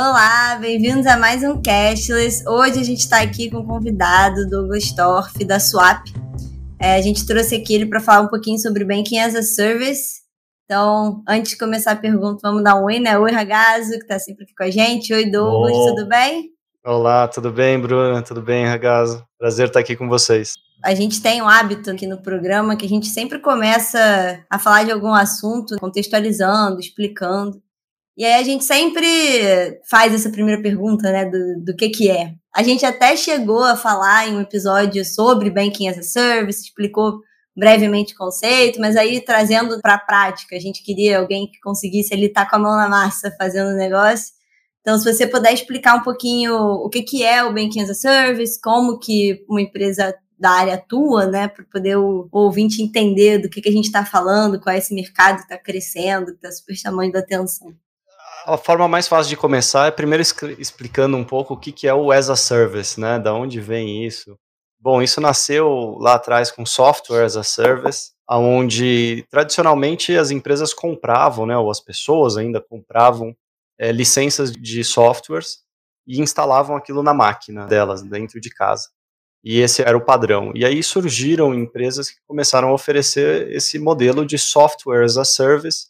Olá, bem-vindos a mais um Cashless. Hoje a gente está aqui com o convidado Douglas Torf, da Swap. É, a gente trouxe aqui ele para falar um pouquinho sobre Banking as a Service. Então, antes de começar a pergunta, vamos dar um oi, né? Oi, Ragazo, que está sempre aqui com a gente. Oi, Douglas, Bom. tudo bem? Olá, tudo bem, Bruna? Tudo bem, Ragazo? Prazer estar aqui com vocês. A gente tem um hábito aqui no programa que a gente sempre começa a falar de algum assunto, contextualizando, explicando. E aí a gente sempre faz essa primeira pergunta, né, do, do que que é. A gente até chegou a falar em um episódio sobre Banking as a Service, explicou brevemente o conceito, mas aí trazendo para a prática, a gente queria alguém que conseguisse ele estar tá com a mão na massa fazendo o negócio. Então, se você puder explicar um pouquinho o que, que é o Banking as a Service, como que uma empresa da área atua, né, para poder o, o, ouvinte entender do que, que a gente está falando, qual é esse mercado que está crescendo, que está super chamando a atenção a forma mais fácil de começar é primeiro explicando um pouco o que, que é o as a service, né? Da onde vem isso? Bom, isso nasceu lá atrás com software as a service, onde tradicionalmente as empresas compravam, né? Ou as pessoas ainda compravam é, licenças de softwares e instalavam aquilo na máquina delas dentro de casa. E esse era o padrão. E aí surgiram empresas que começaram a oferecer esse modelo de software as a service,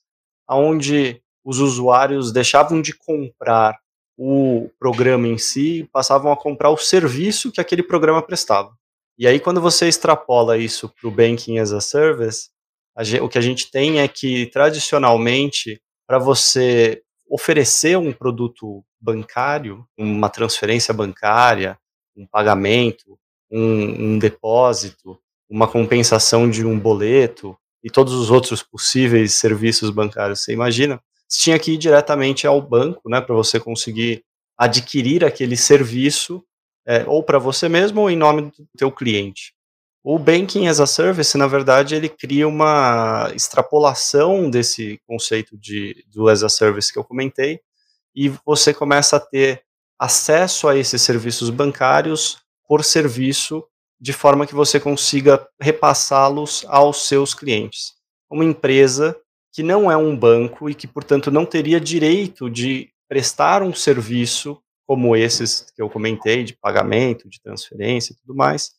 onde os usuários deixavam de comprar o programa em si, passavam a comprar o serviço que aquele programa prestava. E aí, quando você extrapola isso para o Banking as a Service, a gente, o que a gente tem é que, tradicionalmente, para você oferecer um produto bancário, uma transferência bancária, um pagamento, um, um depósito, uma compensação de um boleto e todos os outros possíveis serviços bancários, você imagina, você tinha que ir diretamente ao banco, né, para você conseguir adquirir aquele serviço, é, ou para você mesmo ou em nome do teu cliente. O Banking as a Service, na verdade, ele cria uma extrapolação desse conceito de, do as a Service que eu comentei, e você começa a ter acesso a esses serviços bancários por serviço, de forma que você consiga repassá-los aos seus clientes. Uma empresa que não é um banco e que, portanto, não teria direito de prestar um serviço como esses que eu comentei, de pagamento, de transferência e tudo mais,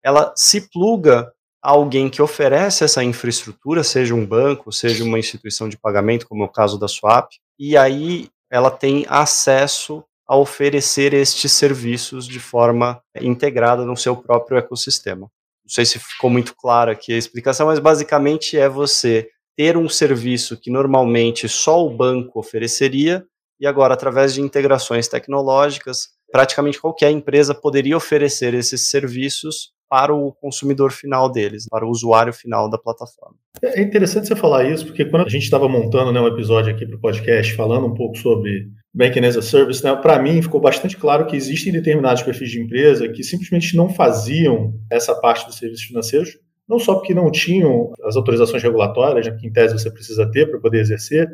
ela se pluga a alguém que oferece essa infraestrutura, seja um banco, seja uma instituição de pagamento, como é o caso da Swap, e aí ela tem acesso a oferecer estes serviços de forma integrada no seu próprio ecossistema. Não sei se ficou muito clara aqui a explicação, mas basicamente é você ter um serviço que normalmente só o banco ofereceria, e agora, através de integrações tecnológicas, praticamente qualquer empresa poderia oferecer esses serviços para o consumidor final deles, para o usuário final da plataforma. É interessante você falar isso, porque quando a gente estava montando né, um episódio aqui para o podcast, falando um pouco sobre Banking as a Service, né, para mim ficou bastante claro que existem determinados perfis de empresa que simplesmente não faziam essa parte dos serviços financeiros, não só porque não tinham as autorizações regulatórias, né, que em tese você precisa ter para poder exercer,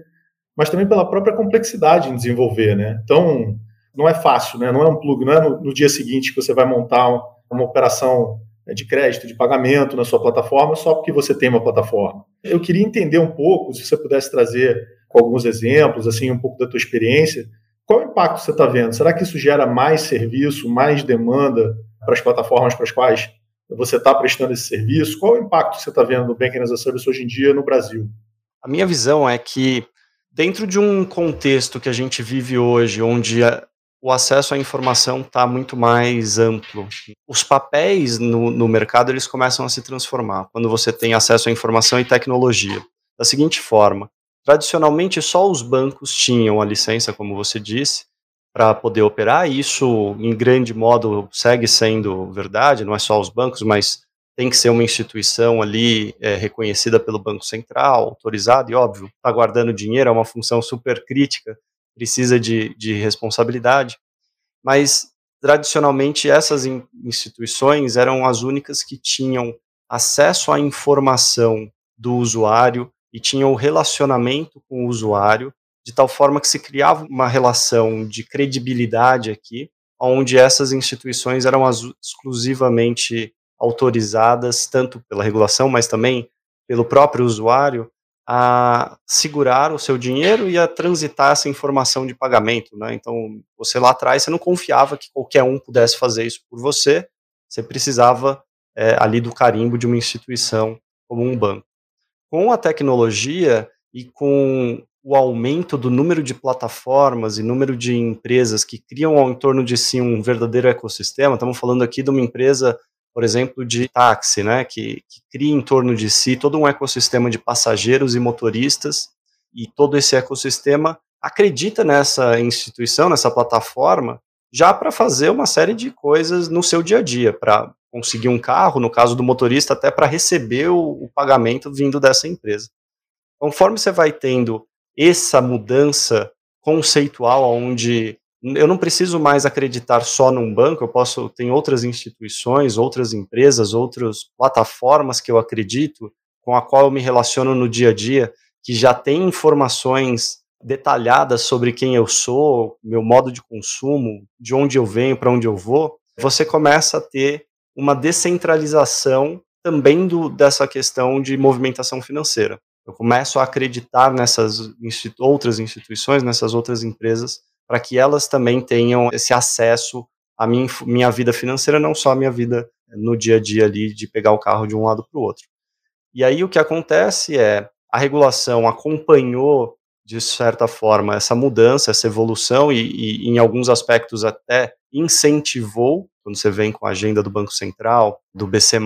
mas também pela própria complexidade em desenvolver, né? Então, não é fácil, né? Não é um plug, não é no, no dia seguinte que você vai montar um, uma operação né, de crédito, de pagamento na sua plataforma só porque você tem uma plataforma. Eu queria entender um pouco, se você pudesse trazer alguns exemplos, assim, um pouco da tua experiência, qual o impacto você está vendo? Será que isso gera mais serviço, mais demanda para as plataformas para as quais você está prestando esse serviço? Qual o impacto você está vendo no Banking as a Service hoje em dia no Brasil? A minha visão é que, dentro de um contexto que a gente vive hoje, onde o acesso à informação está muito mais amplo, os papéis no, no mercado eles começam a se transformar quando você tem acesso à informação e tecnologia. Da seguinte forma, tradicionalmente só os bancos tinham a licença, como você disse, para poder operar. E isso, em grande modo, segue sendo verdade, não é só os bancos, mas tem que ser uma instituição ali é, reconhecida pelo Banco Central, autorizada, e óbvio, está guardando dinheiro, é uma função super crítica, precisa de, de responsabilidade. Mas, tradicionalmente, essas instituições eram as únicas que tinham acesso à informação do usuário e tinham o relacionamento com o usuário de tal forma que se criava uma relação de credibilidade aqui, onde essas instituições eram exclusivamente autorizadas, tanto pela regulação, mas também pelo próprio usuário, a segurar o seu dinheiro e a transitar essa informação de pagamento, né? Então, você lá atrás, você não confiava que qualquer um pudesse fazer isso por você, você precisava é, ali do carimbo de uma instituição como um banco. Com a tecnologia e com o aumento do número de plataformas e número de empresas que criam ao entorno de si um verdadeiro ecossistema, estamos falando aqui de uma empresa por exemplo, de táxi, né, que, que cria em torno de si todo um ecossistema de passageiros e motoristas, e todo esse ecossistema acredita nessa instituição, nessa plataforma, já para fazer uma série de coisas no seu dia a dia, para conseguir um carro, no caso do motorista, até para receber o, o, pagamento vindo dessa empresa. Conforme você vai tendo essa mudança conceitual, onde eu não preciso mais acreditar só num banco, eu posso, tem outras instituições, outras empresas, outras plataformas que eu acredito, com a qual eu me relaciono no dia a dia, que já tem informações detalhadas sobre quem eu sou, meu modo de consumo, de onde eu venho, para onde eu vou, você começa a ter uma descentralização também do, dessa questão de movimentação financeira. Eu começo a acreditar nessas institu outras instituições, nessas outras empresas, para que elas também tenham esse acesso à minha, minha vida financeira, não só a minha vida no dia a dia ali de pegar o carro de um lado para o outro. E aí o que acontece é a regulação acompanhou de certa forma essa mudança, essa evolução e, e em alguns aspectos até incentivou quando você vem com a agenda do Banco Central, do BC+,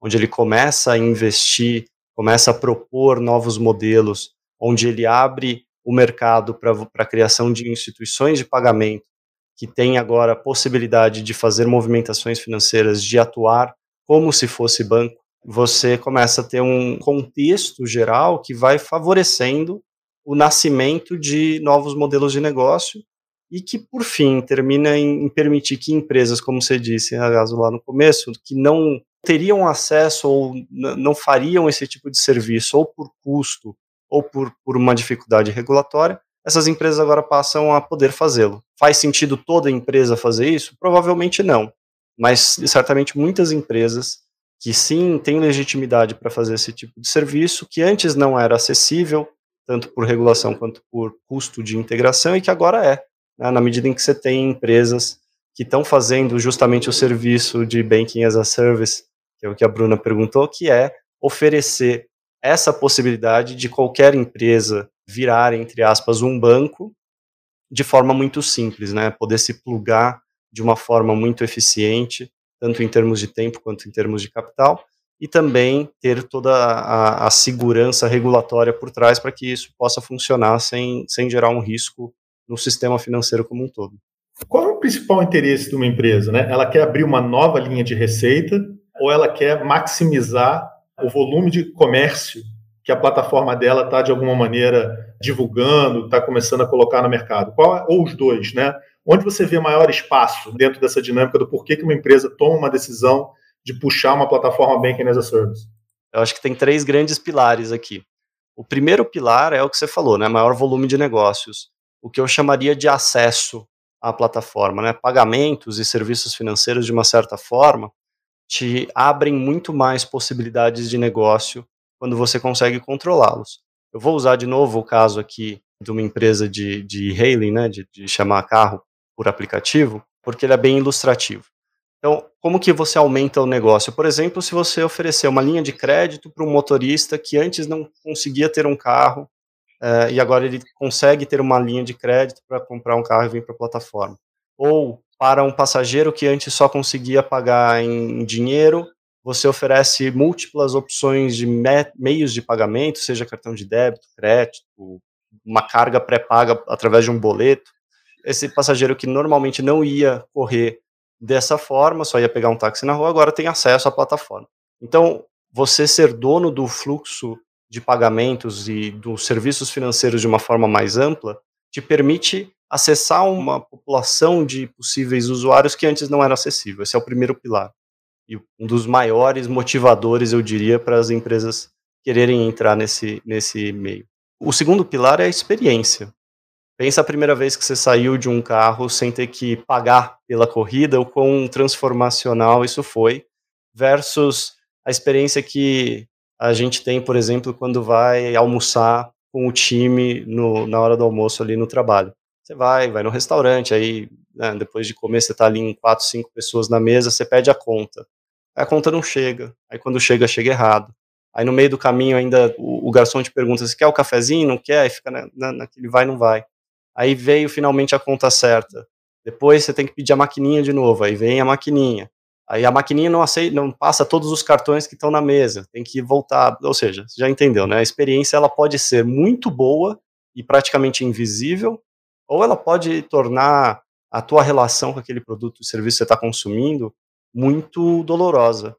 onde ele começa a investir, começa a propor novos modelos, onde ele abre o mercado para a criação de instituições de pagamento que tem agora a possibilidade de fazer movimentações financeiras, de atuar como se fosse banco, você começa a ter um contexto geral que vai favorecendo o nascimento de novos modelos de negócio e que, por fim, termina em, permitir que empresas, como você disse, acaso lá no começo, que não teriam acesso ou não fariam esse tipo de serviço, ou por custo, ou por, por uma dificuldade regulatória, essas empresas agora passam a poder fazê-lo. Faz sentido toda empresa fazer isso? Provavelmente não. Mas certamente muitas empresas que sim têm legitimidade para fazer esse tipo de serviço, que antes não era acessível, tanto por regulação quanto por custo de integração, e que agora é, né, na medida em que você tem empresas que estão fazendo justamente o serviço de Banking as a Service, é o que a Bruna perguntou, que é oferecer essa possibilidade de qualquer empresa virar, entre aspas, um banco de forma muito simples, né? Poder se plugar de uma forma muito eficiente, tanto em termos de tempo quanto em termos de capital, e também ter toda a, a segurança regulatória por trás para que isso possa funcionar sem, sem gerar um risco no sistema financeiro como um todo. Qual é o principal interesse de uma empresa? Né? Ela quer abrir uma nova linha de receita ou ela quer maximizar o volume de comércio que a plataforma dela está, de alguma maneira, divulgando, está começando a colocar no mercado? Qual, é, ou os dois, né? Onde você vê maior espaço dentro dessa dinâmica do porquê que uma empresa toma uma decisão de puxar uma plataforma Banking as a Service? Eu acho que tem três grandes pilares aqui. O primeiro pilar é o que você falou, né? Maior volume de negócios. O que eu chamaria de acesso à plataforma, né? Pagamentos e serviços financeiros, de uma certa forma, te abrem muito mais possibilidades de negócio quando você consegue controlá-los. Eu vou usar de novo o caso aqui de uma empresa de, de hailing, né, de, de chamar carro por aplicativo, porque ele é bem ilustrativo. Então, como que você aumenta o negócio? Por exemplo, se você oferecer uma linha de crédito para um motorista que antes não conseguia ter um carro uh, e agora ele consegue ter uma linha de crédito para comprar um carro e vir para a plataforma. Ou para um passageiro que antes só conseguia pagar em dinheiro, você oferece múltiplas opções de me meios de pagamento, seja cartão de débito, crédito, uma carga pré-paga através de um boleto. Esse passageiro que normalmente não ia correr dessa forma, só ia pegar um táxi na rua, agora tem acesso à plataforma. Então, você ser dono do fluxo de pagamentos e dos serviços financeiros de uma forma mais ampla te permite acessar uma população de possíveis usuários que antes não era acessível. Esse é o primeiro pilar. E um dos maiores motivadores, eu diria, para as empresas quererem entrar nesse, nesse meio. O segundo pilar é a experiência. Pensa a primeira vez que você saiu de um carro sem ter que pagar pela corrida, o quão transformacional isso foi, versus a experiência que a gente tem, por exemplo, quando vai almoçar com o time no, na hora do almoço ali no trabalho. Você vai, vai no restaurante, aí né, depois de comer você está ali em quatro, cinco pessoas na mesa, você pede a conta. Aí a conta não chega, aí quando chega, chega errado. Aí no meio do caminho ainda o, o garçom te pergunta, se quer o cafezinho? Não quer? Aí fica na, na, naquele vai, não vai. Aí veio finalmente a conta certa. Depois você tem que pedir a maquininha de novo, aí vem a maquininha. Aí a maquininha não aceita, não passa todos os cartões que estão na mesa, tem que voltar, ou seja, já entendeu, né? A experiência ela pode ser muito boa e praticamente invisível, ou ela pode tornar a tua relação com aquele produto ou serviço que você está consumindo muito dolorosa.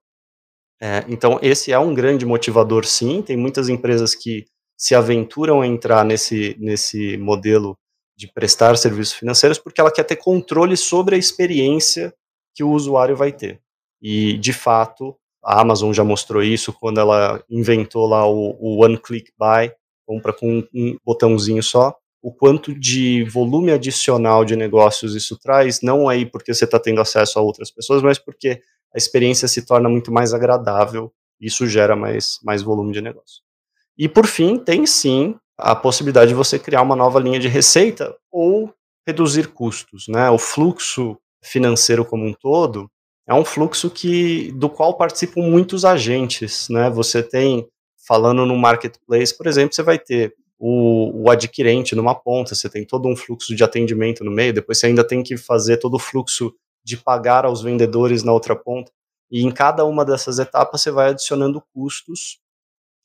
É, então esse é um grande motivador, sim. Tem muitas empresas que se aventuram a entrar nesse nesse modelo de prestar serviços financeiros porque ela quer ter controle sobre a experiência que o usuário vai ter. E, de fato, a Amazon já mostrou isso quando ela inventou lá o, o One Click Buy, compra com um botãozinho só, o quanto de volume adicional de negócios isso traz, não aí porque você está tendo acesso a outras pessoas, mas porque a experiência se torna muito mais agradável e isso gera mais, mais volume de negócio. E por fim, tem sim a possibilidade de você criar uma nova linha de receita ou reduzir custos, né? O fluxo financeiro como um todo é um fluxo que do qual participam muitos agentes, né? Você tem falando no marketplace, por exemplo, você vai ter o, o, adquirente numa ponta, você tem todo um fluxo de atendimento no meio, depois você ainda tem que fazer todo o fluxo de pagar aos vendedores na outra ponta. E em cada uma dessas etapas você vai adicionando custos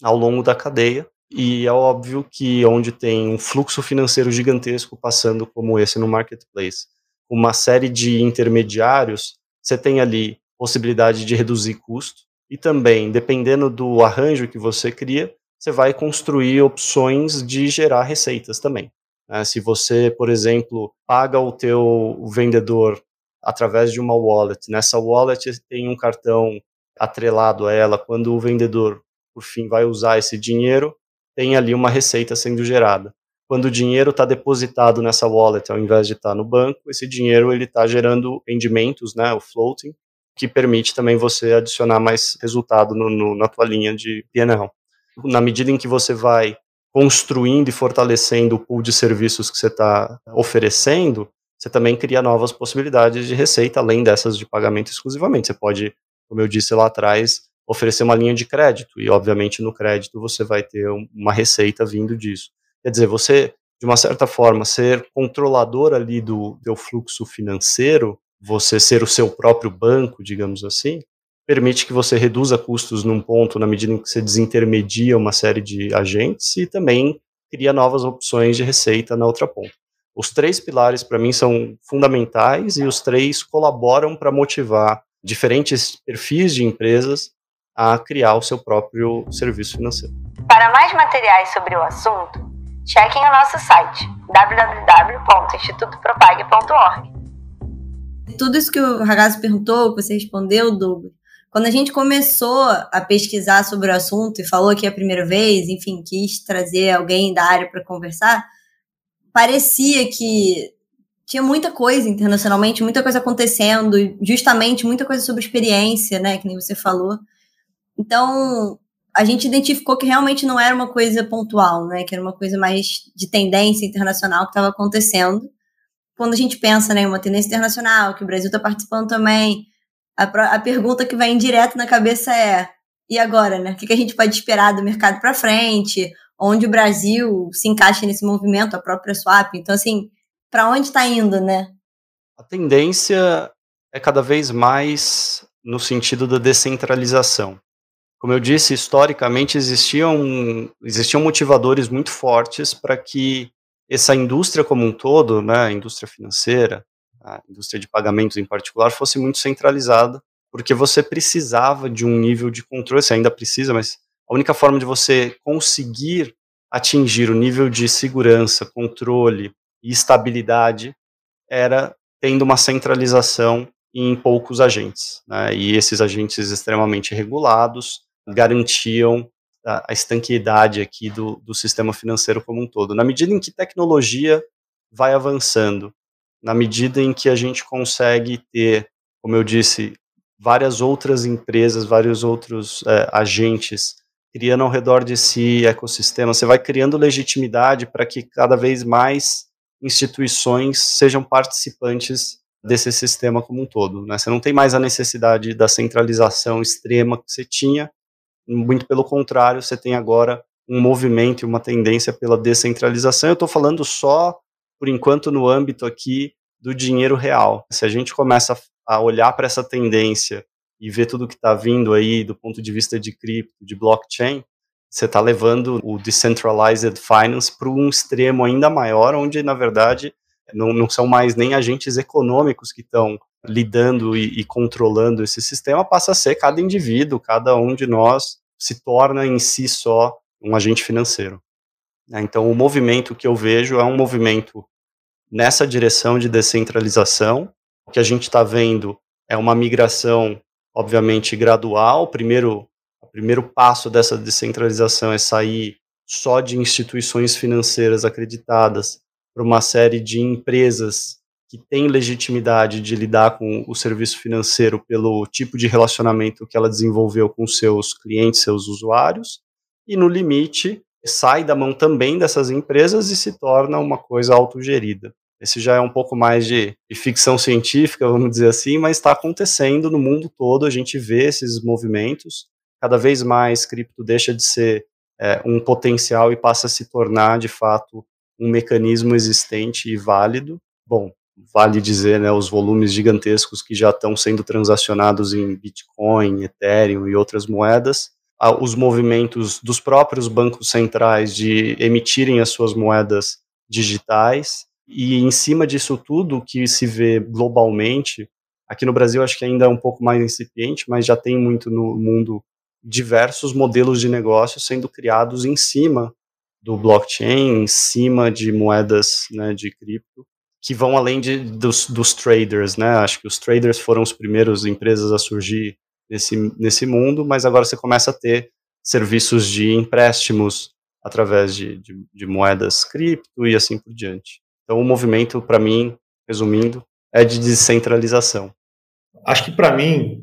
ao longo da cadeia e é óbvio que onde tem um fluxo financeiro gigantesco passando como esse no marketplace, uma série de intermediários, você tem ali possibilidade de reduzir custo e também, dependendo do arranjo que você cria, você vai construir opções de gerar receitas também. Né? Se você, por exemplo, paga o teu vendedor através de uma wallet, nessa wallet tem um cartão atrelado a ela, quando o vendedor, por fim, vai usar esse dinheiro, tem ali uma receita sendo gerada. Quando o dinheiro está depositado nessa wallet, ao invés de estar tá no banco, esse dinheiro ele está gerando rendimentos, né, o floating, que permite também você adicionar mais resultado no, no, na tua linha de P&L. Na medida em que você vai construindo e fortalecendo o pool de serviços que você está oferecendo, você também cria novas possibilidades de receita, além dessas de pagamento exclusivamente. Você pode, como eu disse lá atrás, oferecer uma linha de crédito, e obviamente no crédito você vai ter uma receita vindo disso. Quer dizer, você, de uma certa forma, ser controlador ali do teu fluxo financeiro, você ser o seu próprio banco, digamos assim, permite que você reduza custos num ponto na medida em que você desintermedia uma série de agentes e também cria novas opções de receita na outra ponta. Os três pilares, para mim, são fundamentais e os três colaboram para motivar diferentes perfis de empresas a criar o seu próprio serviço financeiro. Para mais materiais sobre o assunto, chequem o nosso site www.institutopropag.org. Tudo isso que o Ragazzo perguntou, que você respondeu, Douglas, quando a gente começou a pesquisar sobre o assunto e falou que é a primeira vez, enfim, quis trazer alguém da área para conversar, parecia que tinha muita coisa internacionalmente, muita coisa acontecendo, justamente muita coisa sobre experiência, né, que nem você falou. Então, a gente identificou que realmente não era uma coisa pontual, né? Que era uma coisa mais de tendência internacional que estava acontecendo. Quando a gente pensa né, em uma tendência internacional, que o Brasil está participando também, a, a, pergunta que vem direto na cabeça é: e agora, né? O que, que a gente pode esperar do mercado para frente? Onde o Brasil se encaixa nesse movimento, a própria swap? Então, assim, para onde está indo, né? A tendência é cada vez mais no sentido da descentralização. Como eu disse, historicamente existiam, existiam motivadores muito fortes para que essa indústria como um todo, né, a indústria financeira, a indústria de pagamentos em particular, fosse muito centralizada, porque você precisava de um nível de controle, você ainda precisa, mas a única forma de você conseguir atingir o nível de segurança, controle e estabilidade era tendo uma centralização em poucos agentes, né, e esses agentes extremamente regulados, garantiam a, estanqueidade aqui do, do sistema financeiro como um todo. Na medida em que tecnologia vai avançando, na medida em que a gente consegue ter, como eu disse, várias outras empresas, vários outros é, agentes criando ao redor de si ecossistema, você vai criando legitimidade para que cada vez mais instituições sejam participantes desse sistema como um todo. Né? Você não tem mais a necessidade da centralização extrema que você tinha, muito pelo contrário, você tem agora um movimento e uma tendência pela descentralização. Eu estou falando só, por enquanto, no âmbito aqui do dinheiro real. Se a gente começa a olhar para essa tendência e ver tudo que está vindo aí do ponto de vista de cripto, de blockchain, você está levando o decentralized finance para um extremo ainda maior, onde na verdade não, não são mais nem agentes econômicos que estão lidando e, e, controlando esse sistema, passa a ser cada indivíduo, cada um de nós se torna em si só um agente financeiro. Né? Então, o movimento que eu vejo é um movimento nessa direção de descentralização. O que a gente está vendo é uma migração, obviamente, gradual. Primeiro, o primeiro passo dessa descentralização é sair só de instituições financeiras acreditadas para uma série de empresas que têm legitimidade de lidar com o serviço financeiro pelo tipo de relacionamento que ela desenvolveu com seus clientes, seus usuários, e no limite sai da mão também dessas empresas e se torna uma coisa autogerida. Esse já é um pouco mais de, de ficção científica, vamos dizer assim, mas está acontecendo no mundo todo, a gente vê esses movimentos, cada vez mais cripto deixa de ser é, um potencial e passa a se tornar, de fato, um mecanismo existente e válido. Bom, vale dizer, né, os volumes gigantescos que já estão sendo transacionados em Bitcoin, Ethereum e outras moedas, os movimentos dos próprios bancos centrais de emitirem as suas moedas digitais, e em cima disso tudo, que se vê globalmente, aqui no Brasil acho que ainda é um pouco mais incipiente, mas já tem muito no mundo diversos modelos de negócio sendo criados em cima do blockchain, em cima de moedas né, de cripto, que vão além de, dos, dos traders, né? Acho que os traders foram os primeiros empresas a surgir nesse, nesse mundo, mas agora você começa a ter serviços de empréstimos através de, de, de moedas cripto e assim por diante. Então, o movimento, para mim, resumindo, é de descentralização. Acho que, para mim,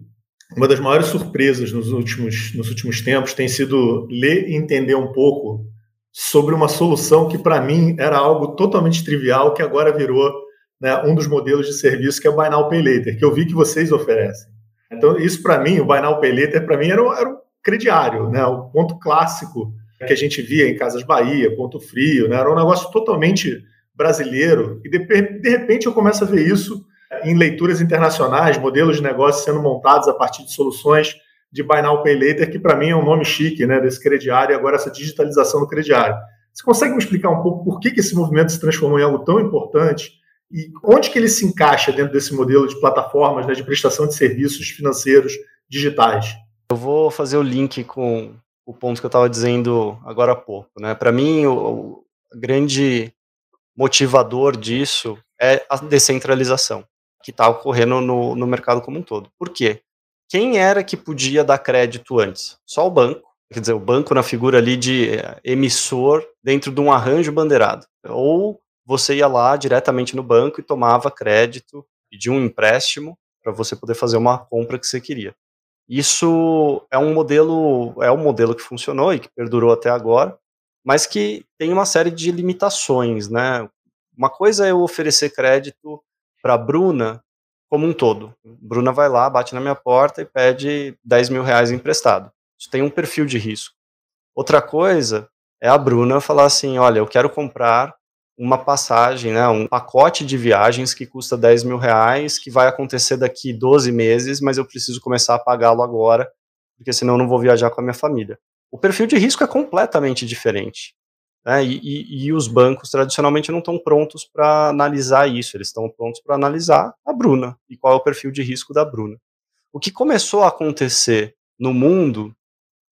uma das maiores surpresas nos últimos, nos últimos tempos tem sido ler e entender um pouco sobre uma solução que, para mim, era algo totalmente trivial, que agora virou né, um dos modelos de serviço, que é o Buy Now Pay Later, que eu vi que vocês oferecem. Então, isso para mim, o Buy Now Pay Later, para mim, era, era o crediário, né, o ponto clássico que a gente via em Casas Bahia, Ponto Frio, né, era um negócio totalmente brasileiro, e de, de repente eu começo a ver isso em leituras internacionais, modelos de negócio sendo montados a partir de soluções de Buy Now Pay Later, que para mim é um nome chique, né, desse crediário, e agora essa digitalização do crediário. Você consegue me explicar um pouco por que, que esse movimento se transformou em algo tão importante e onde que ele se encaixa dentro desse modelo de plataformas né, de prestação de serviços financeiros digitais? Eu vou fazer o link com o ponto que eu estava dizendo agora há pouco. Né? Para mim, o, o grande motivador disso é a descentralização que está ocorrendo no, no mercado como um todo. Por quê? Quem era que podia dar crédito antes? Só o banco. Quer dizer, o banco na figura ali de eh, emissor dentro de um arranjo bandeirado. Ou você ia lá diretamente no banco e tomava crédito, pedia um empréstimo para você poder fazer uma compra que você queria. Isso é um modelo, é um modelo que funcionou e que perdurou até agora, mas que tem uma série de limitações, né? Uma coisa é eu oferecer crédito para Bruna como um todo. Bruna vai lá, bate na minha porta e pede 10 mil reais emprestado. Isso tem um perfil de risco. Outra coisa é a Bruna falar assim: olha, eu quero comprar uma passagem, né, um pacote de viagens que custa 10 mil reais, que vai acontecer daqui 12 meses, mas eu preciso começar a pagá-lo agora, porque senão eu não vou viajar com a minha família. O perfil de risco é completamente diferente. Né? E, e, e, os bancos tradicionalmente não estão prontos para analisar isso, eles estão prontos para analisar a Bruna e qual é o perfil de risco da Bruna. O que começou a acontecer no mundo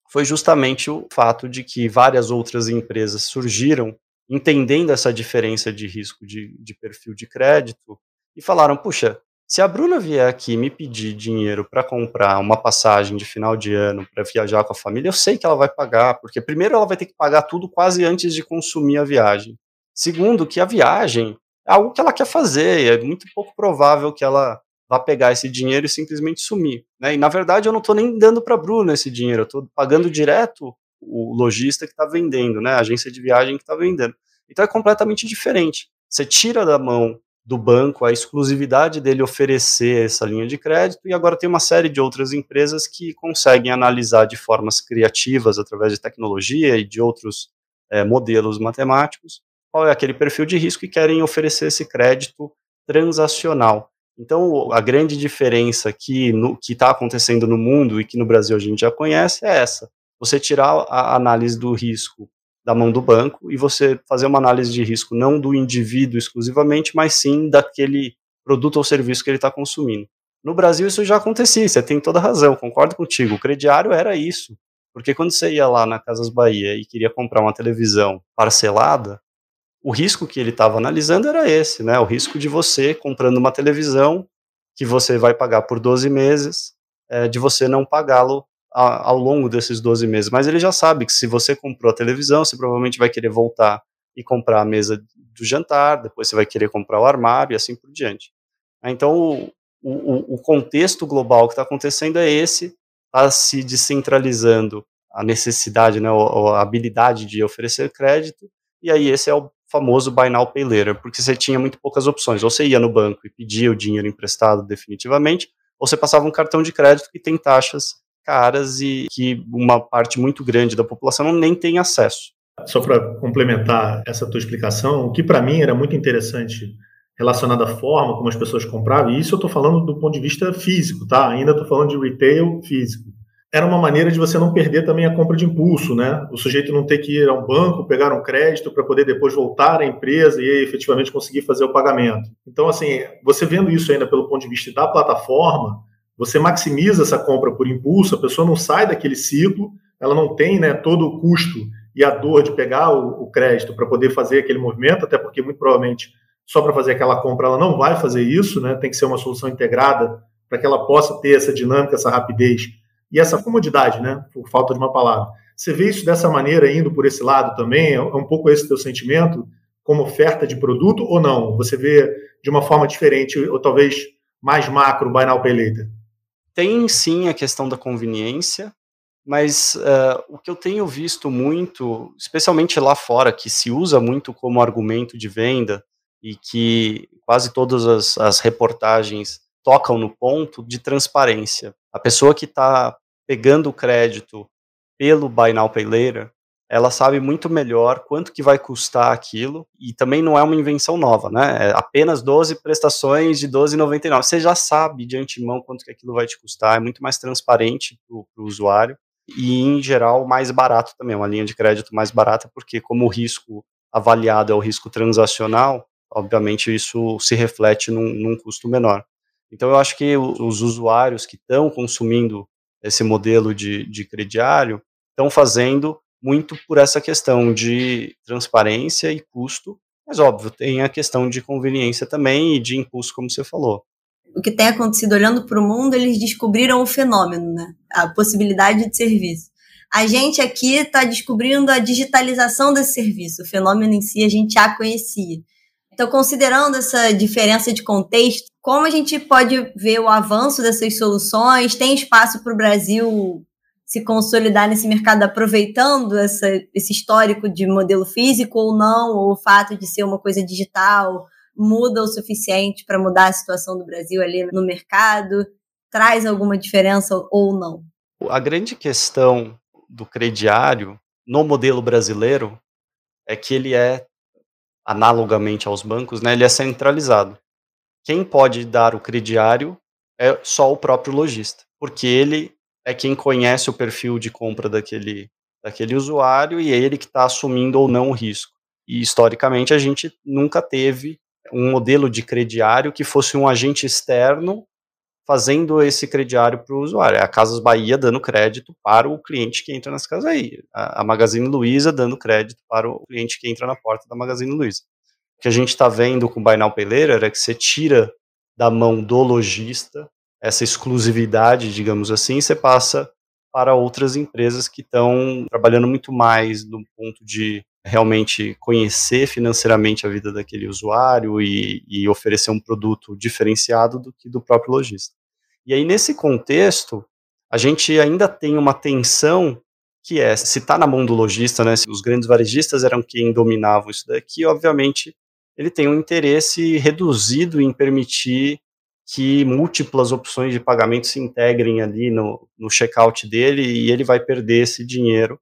foi justamente o fato de que várias outras empresas surgiram entendendo essa diferença de risco de, de perfil de crédito e falaram: puxa, se a Bruna vier aqui me pedir dinheiro para comprar uma passagem de final de ano para viajar com a família, eu sei que ela vai pagar, porque primeiro ela vai ter que pagar tudo quase antes de consumir a viagem. Segundo, que a viagem é algo que ela quer fazer, é muito pouco provável que ela vá pegar esse dinheiro e simplesmente sumir. Né? E na verdade eu não estou nem dando para a Bruna esse dinheiro, eu estou pagando direto o lojista que está vendendo, né? A agência de viagem que está vendendo. Então é completamente diferente. Você tira da mão do banco a exclusividade dele oferecer essa linha de crédito e agora tem uma série de outras empresas que conseguem analisar de formas criativas através de tecnologia e de outros é, modelos matemáticos qual é aquele perfil de risco e querem oferecer esse crédito transacional. Então, a grande diferença que está acontecendo no mundo e que no Brasil a gente já conhece é essa: você tirar a análise do risco da mão do banco e você fazer uma análise de risco não do indivíduo exclusivamente, mas sim daquele produto ou serviço que ele está consumindo. No Brasil isso já acontecia, você tem toda razão, concordo contigo. O crediário era isso. Porque quando você ia lá na Casas Bahia e queria comprar uma televisão parcelada, o risco que ele estava analisando era esse, né? O risco de você comprando uma televisão que você vai pagar por 12 meses, é, de você não pagá-lo ao longo desses 12 meses. Mas ele já sabe que se você comprou a televisão, você provavelmente vai querer voltar e comprar a mesa do jantar, depois você vai querer comprar o armário e assim por diante. Então, o, o, o contexto global que está acontecendo é esse, está se descentralizando a necessidade, né, a habilidade de oferecer crédito, e aí esse é o famoso Buy Now Pay Later, porque você tinha muito poucas opções. Ou você ia no banco e pedia o dinheiro emprestado definitivamente, ou você passava um cartão de crédito que tem taxas caras e que uma parte muito grande da população nem tem acesso. Só para complementar essa tua explicação, o que para mim era muito interessante relacionado à forma como as pessoas compravam, e isso eu estou falando do ponto de vista físico, tá? Ainda estou falando de retail físico era uma maneira de você não perder também a compra de impulso, né? O sujeito não ter que ir a um banco, pegar um crédito para poder depois voltar à empresa e efetivamente conseguir fazer o pagamento. Então, assim, você vendo isso ainda pelo ponto de vista da plataforma, você maximiza essa compra por impulso, a pessoa não sai daquele ciclo, ela não tem né, todo o custo e a dor de pegar o, o crédito para poder fazer aquele movimento, até porque muito provavelmente só para fazer aquela compra ela não vai fazer isso, né? Tem que ser uma solução integrada para que ela possa ter essa dinâmica, essa rapidez e essa comodidade, né? Por falta de uma palavra. Você vê isso dessa maneira, indo por esse lado também? É um pouco esse teu sentimento como oferta de produto ou não? Você vê de uma forma diferente, ou talvez mais macro, Buy Now Pay Later? Tem sim a questão da conveniência, mas uh, o que eu tenho visto muito, especialmente lá fora, que se usa muito como argumento de venda e que quase todas as, as reportagens tocam no ponto de transparência. A pessoa que está pegando o crédito pelo Buy Now Pay Later, ela sabe muito melhor quanto que vai custar aquilo, e também não é uma invenção nova, né? É apenas 12 prestações de 12,99. Você já sabe de antemão quanto que aquilo vai te custar, é muito mais transparente para o usuário, e em geral mais barato também, uma linha de crédito mais barata, porque como o risco avaliado é o risco transacional, obviamente isso se reflete num, num custo menor. Então eu acho que os usuários que estão consumindo esse modelo de, de crediário, estão fazendo muito por essa questão de transparência e custo, mas óbvio, tem a questão de conveniência também e de impulso, como você falou. O que tem acontecido olhando para o mundo, eles descobriram o fenômeno, né? a possibilidade de serviço. A gente aqui está descobrindo a digitalização desse serviço, o fenômeno em si a gente já conhecia. Então, considerando essa diferença de contexto, como a gente pode ver o avanço dessas soluções? Tem espaço para o Brasil se consolidar nesse mercado aproveitando essa, esse histórico de modelo físico ou não? Ou o fato de ser uma coisa digital muda o suficiente para mudar a situação do Brasil ali no mercado? Traz alguma diferença ou não? A grande questão do crediário no modelo brasileiro é que ele é analogamente aos bancos, né, ele é centralizado. Quem pode dar o crediário é só o próprio lojista, porque ele é quem conhece o perfil de compra daquele, daquele usuário e é ele que está assumindo ou não o risco. E historicamente a gente nunca teve um modelo de crediário que fosse um agente externo fazendo esse crediário para o usuário. É a Casas Bahia dando crédito para o cliente que entra nas casas aí. A Magazine Luiza dando crédito para o cliente que entra na porta da Magazine Luiza. O que a gente está vendo com o Pay Later é que você tira da mão do lojista essa exclusividade, digamos assim, você passa para outras empresas que estão trabalhando muito mais no ponto de realmente conhecer financeiramente a vida daquele usuário e, e, oferecer um produto diferenciado do que do próprio lojista. E aí, nesse contexto, a gente ainda tem uma tensão que é, se está na mão do lojista, né, os grandes varejistas eram quem dominavam isso daqui, obviamente ele tem um interesse reduzido em permitir que múltiplas opções de pagamento se integrem ali no, no checkout dele e ele vai perder esse dinheiro.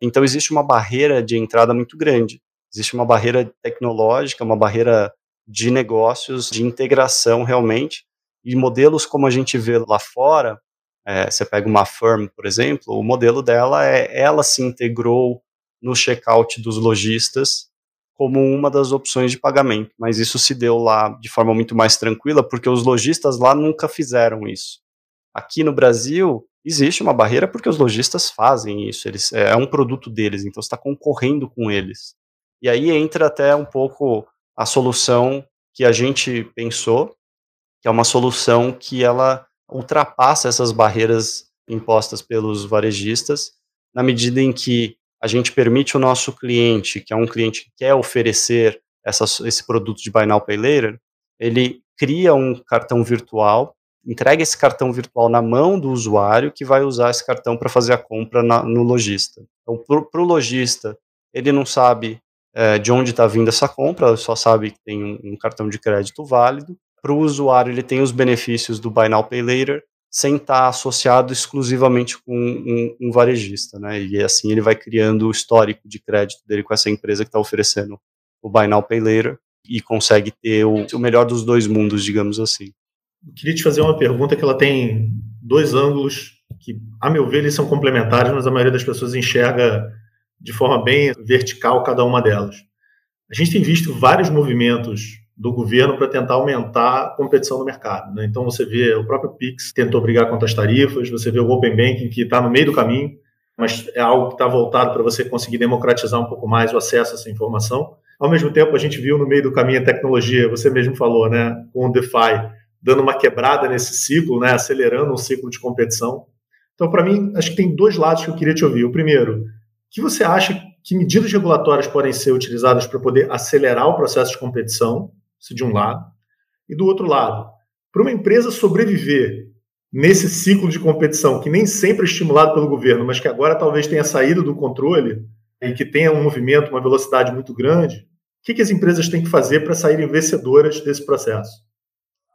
Então existe uma barreira de entrada muito grande. Existe uma barreira tecnológica, uma barreira de negócios, de integração realmente. E modelos como a gente vê lá fora, é, você pega uma firm, por exemplo, o modelo dela é ela se integrou no checkout dos lojistas como uma das opções de pagamento, mas isso se deu lá de forma muito mais tranquila, porque os lojistas lá nunca fizeram isso. Aqui no Brasil, existe uma barreira porque os lojistas fazem isso, eles, é um produto deles, então está concorrendo com eles. E aí entra até um pouco a solução que a gente pensou, que é uma solução que ela ultrapassa essas barreiras impostas pelos varejistas, na medida em que a gente permite o nosso cliente, que é um cliente que quer oferecer essa, esse produto de Buy Now Pay Later, ele cria um cartão virtual, entrega esse cartão virtual na mão do usuário que vai usar esse cartão para fazer a compra na, no lojista. Então, para o lojista, ele não sabe é, de onde está vindo essa compra, só sabe que tem um, um cartão de crédito válido. Para o usuário, ele tem os benefícios do Buy Now Pay Later, sem estar associado exclusivamente com um, um, varejista, né? E assim ele vai criando o histórico de crédito dele com essa empresa que está oferecendo o Buy Now Pay Later e consegue ter o, o melhor dos dois mundos, digamos assim. Eu queria te fazer uma pergunta que ela tem dois ângulos que, a meu ver, eles são complementares, mas a maioria das pessoas enxerga de forma bem vertical cada uma delas. A gente tem visto vários movimentos do governo para tentar aumentar a competição no mercado. Né? Então você vê o próprio Pix tentou brigar contra as tarifas, você vê o Open Banking que está no meio do caminho, mas é algo que está voltado para você conseguir democratizar um pouco mais o acesso a essa informação. Ao mesmo tempo, a gente viu no meio do caminho a tecnologia, você mesmo falou, né, com o DeFi, dando uma quebrada nesse ciclo, né, acelerando um ciclo de competição. Então, para mim, acho que tem dois lados que eu queria te ouvir. O primeiro, que você acha que medidas regulatórias podem ser utilizadas para poder acelerar o processo de competição? Isso de um lado. E do outro lado, para uma empresa sobreviver nesse ciclo de competição, que nem sempre é estimulado pelo governo, mas que agora talvez tenha saído do controle e que tenha um movimento, uma velocidade muito grande, o que, que as empresas têm que fazer para saírem vencedoras desse processo?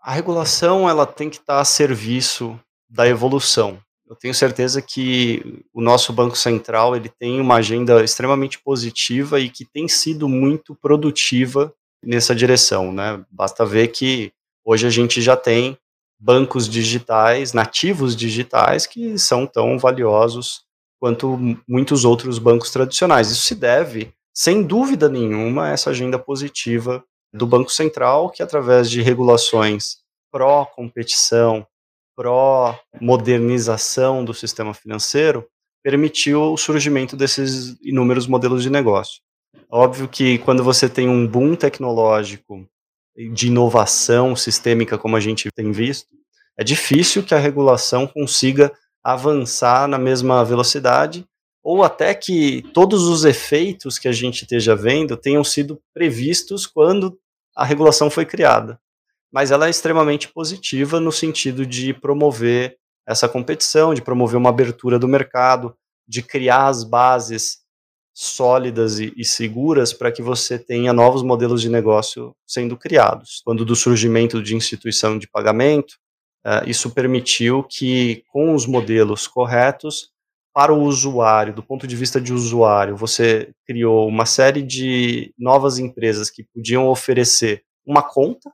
A regulação ela tem que estar a serviço da evolução. Eu tenho certeza que o nosso Banco Central ele tem uma agenda extremamente positiva e que tem sido muito produtiva nessa direção, né? Basta ver que hoje a gente já tem bancos digitais, nativos digitais, que são tão valiosos quanto muitos outros bancos tradicionais. Isso se deve, sem dúvida nenhuma, a essa agenda positiva do Banco Central, que através de regulações pró-competição, pró-modernização do sistema financeiro, permitiu o surgimento desses inúmeros modelos de negócio. Óbvio que quando você tem um boom tecnológico de inovação sistêmica, como a gente tem visto, é difícil que a regulação consiga avançar na mesma velocidade, ou até que todos os efeitos que a gente esteja vendo tenham sido previstos quando a regulação foi criada. Mas ela é extremamente positiva no sentido de promover essa competição, de promover uma abertura do mercado, de criar as bases sólidas e, e seguras para que você tenha novos modelos de negócio sendo criados. Quando do surgimento de instituição de pagamento, uh, isso permitiu que, com os modelos corretos, para o usuário, do ponto de vista de usuário, você criou uma série de novas empresas que podiam oferecer uma conta,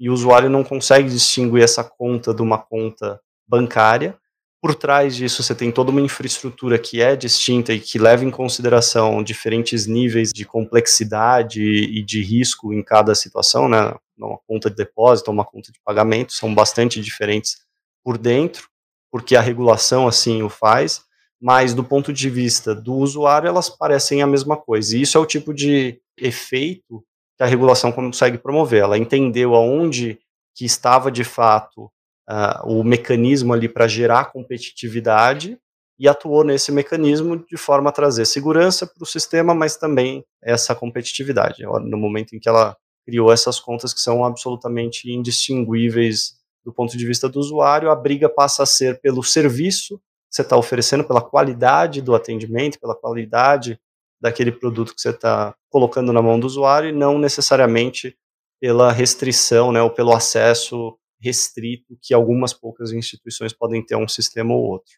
e o usuário não consegue distinguir essa conta de uma conta bancária, por trás disso, você tem toda uma infraestrutura que é distinta e que leva em consideração diferentes níveis de complexidade e de risco em cada situação, né? Uma conta de depósito, uma conta de pagamento são bastante diferentes por dentro, porque a regulação assim o faz, mas do ponto de vista do usuário, elas parecem a mesma coisa. E isso é o tipo de efeito que a regulação consegue promover. Ela entendeu aonde que estava de fato uh, o mecanismo ali para gerar competitividade e atuou nesse mecanismo de forma a trazer segurança para o sistema, mas também essa competitividade. No momento em que ela criou essas contas que são absolutamente indistinguíveis do ponto de vista do usuário, a briga passa a ser pelo serviço você está oferecendo, pela qualidade do atendimento, pela qualidade daquele produto que você está colocando na mão do usuário e não necessariamente pela restrição, né, ou pelo acesso restrito que algumas poucas instituições podem ter um sistema ou outro.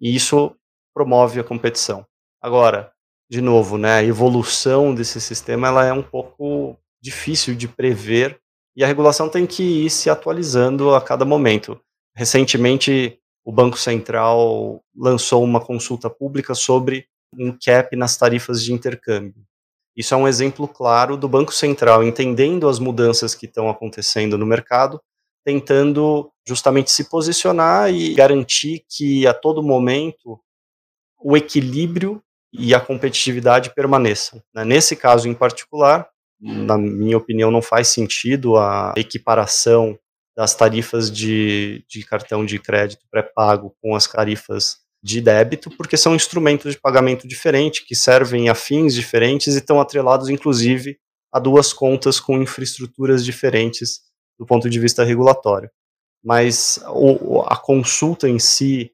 E isso promove a competição. Agora, de novo, né, a evolução desse sistema ela é um pouco difícil de prever e a regulação tem que ir se atualizando a cada momento. Recentemente, o Banco Central lançou uma consulta pública sobre um cap nas tarifas de intercâmbio. Isso é um exemplo claro do Banco Central entendendo as mudanças que estão acontecendo no mercado, tentando justamente se posicionar e garantir que a todo momento o equilíbrio e a competitividade permaneçam. Né? Nesse caso em particular, na minha opinião, não faz sentido a equiparação das tarifas de, de cartão de crédito pré-pago com as tarifas de débito, porque são instrumentos de pagamento diferentes, que servem a fins diferentes e estão atrelados, inclusive, a duas contas com infraestruturas diferentes do ponto de vista regulatório. Mas o, a consulta em si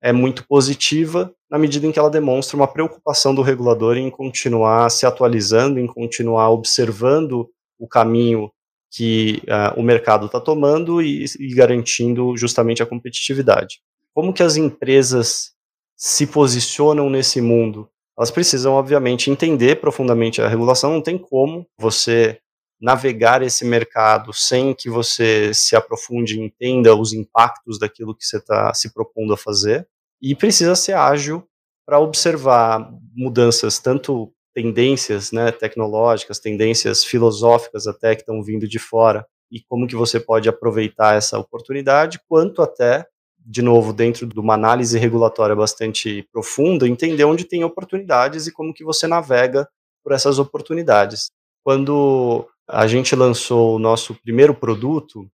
é muito positiva na medida em que ela demonstra uma preocupação do regulador em continuar se atualizando, em continuar observando o caminho que uh, o mercado está tomando e, e, garantindo justamente a competitividade. Como que as empresas se posicionam nesse mundo? Elas precisam, obviamente, entender profundamente a regulação. Não tem como você navegar esse mercado sem que você se aprofunde e entenda os impactos daquilo que você está se propondo a fazer e precisa ser ágil para observar mudanças, tanto tendências né, tecnológicas, tendências filosóficas até que estão vindo de fora, e como que você pode aproveitar essa oportunidade, quanto até, de novo, dentro de uma análise regulatória bastante profunda, entender onde tem oportunidades e como que você navega por essas oportunidades. Quando a gente lançou o nosso primeiro produto,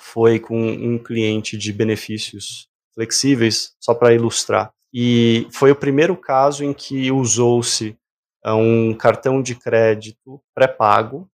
foi com um cliente de benefícios flexíveis, só para ilustrar. E foi o primeiro caso em que usou-se uh, um cartão de crédito pré-pago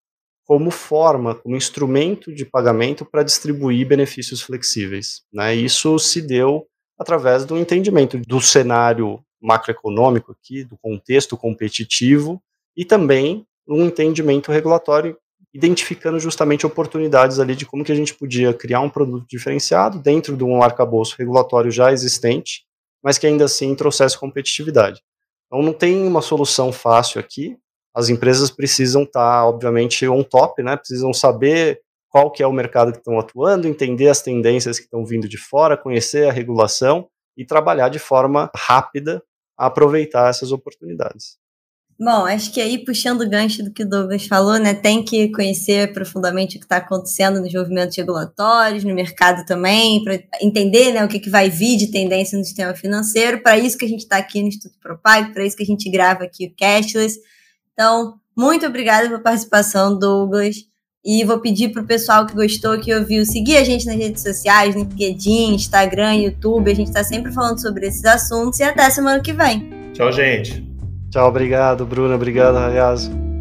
como forma, como instrumento de pagamento para distribuir benefícios flexíveis. Né? Isso se deu através do entendimento do cenário macroeconômico aqui, do contexto competitivo e também um entendimento regulatório identificando justamente oportunidades ali de como que a gente podia criar um produto diferenciado dentro de um arcabouço regulatório já existente, mas que ainda assim trouxesse competitividade. Então não tem uma solução fácil aqui. As empresas precisam estar, tá, obviamente, on top, né? Precisam saber qual que é o mercado que estão atuando, entender as tendências que estão vindo de fora, conhecer a regulação e trabalhar de forma rápida a aproveitar essas oportunidades. Bom, acho que aí, puxando o gancho do que o Douglas falou, né, tem que conhecer profundamente o que está acontecendo nos movimentos regulatórios, no mercado também, para entender né, o que, que vai vir de tendência no sistema financeiro. Para isso que a gente está aqui no Instituto Propag, para isso que a gente grava aqui o Cashless. Então, muito obrigada pela participação, Douglas. E vou pedir para o pessoal que gostou, que ouviu, seguir a gente nas redes sociais, no LinkedIn, Instagram, YouTube. A gente está sempre falando sobre esses assuntos. E até semana que vem. Tchau, gente. Tchau, obrigado, Bruna. Obrigado, Rayazo.